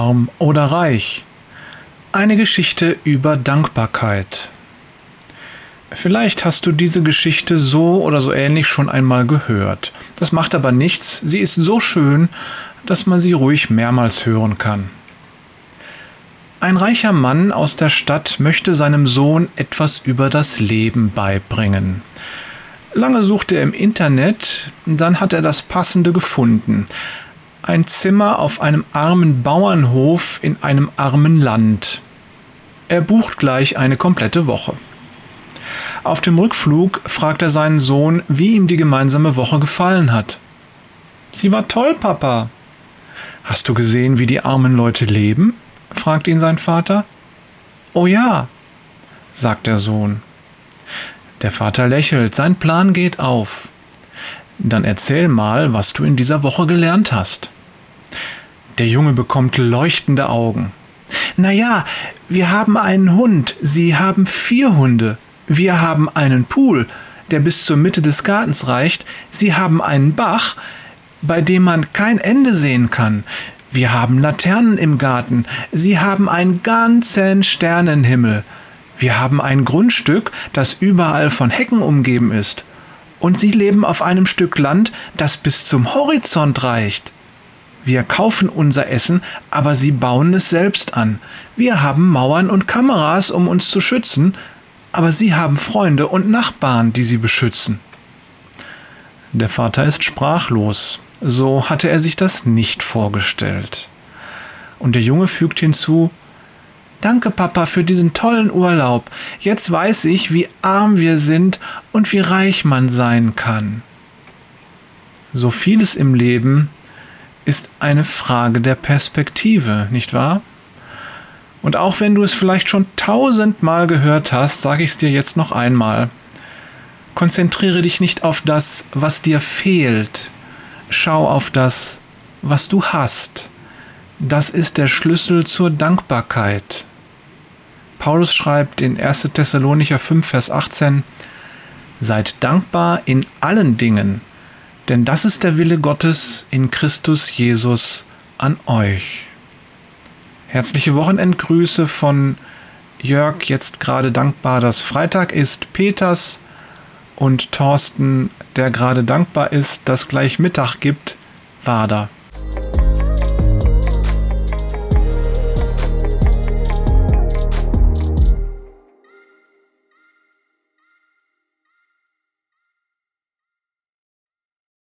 arm oder reich. Eine Geschichte über Dankbarkeit. Vielleicht hast du diese Geschichte so oder so ähnlich schon einmal gehört. Das macht aber nichts, sie ist so schön, dass man sie ruhig mehrmals hören kann. Ein reicher Mann aus der Stadt möchte seinem Sohn etwas über das Leben beibringen. Lange suchte er im Internet, dann hat er das Passende gefunden. Ein Zimmer auf einem armen Bauernhof in einem armen Land. Er bucht gleich eine komplette Woche. Auf dem Rückflug fragt er seinen Sohn, wie ihm die gemeinsame Woche gefallen hat. Sie war toll, Papa. Hast du gesehen, wie die armen Leute leben? fragt ihn sein Vater. Oh ja, sagt der Sohn. Der Vater lächelt, sein Plan geht auf. Dann erzähl mal, was du in dieser Woche gelernt hast. Der Junge bekommt leuchtende Augen. Na ja, wir haben einen Hund, Sie haben vier Hunde. Wir haben einen Pool, der bis zur Mitte des Gartens reicht. Sie haben einen Bach, bei dem man kein Ende sehen kann. Wir haben Laternen im Garten. Sie haben einen ganzen Sternenhimmel. Wir haben ein Grundstück, das überall von Hecken umgeben ist. Und Sie leben auf einem Stück Land, das bis zum Horizont reicht. Wir kaufen unser Essen, aber Sie bauen es selbst an. Wir haben Mauern und Kameras, um uns zu schützen, aber sie haben Freunde und Nachbarn, die sie beschützen. Der Vater ist sprachlos. So hatte er sich das nicht vorgestellt. Und der Junge fügt hinzu Danke, Papa, für diesen tollen Urlaub. Jetzt weiß ich, wie arm wir sind und wie reich man sein kann. So vieles im Leben ist eine Frage der Perspektive, nicht wahr? Und auch wenn du es vielleicht schon tausendmal gehört hast, sage ich es dir jetzt noch einmal. Konzentriere dich nicht auf das, was dir fehlt. Schau auf das, was du hast. Das ist der Schlüssel zur Dankbarkeit. Paulus schreibt in 1. Thessalonicher 5, Vers 18, Seid dankbar in allen Dingen, denn das ist der Wille Gottes in Christus Jesus an euch. Herzliche Wochenendgrüße von Jörg, jetzt gerade dankbar, dass Freitag ist, Peters und Thorsten, der gerade dankbar ist, dass gleich Mittag gibt, Wader.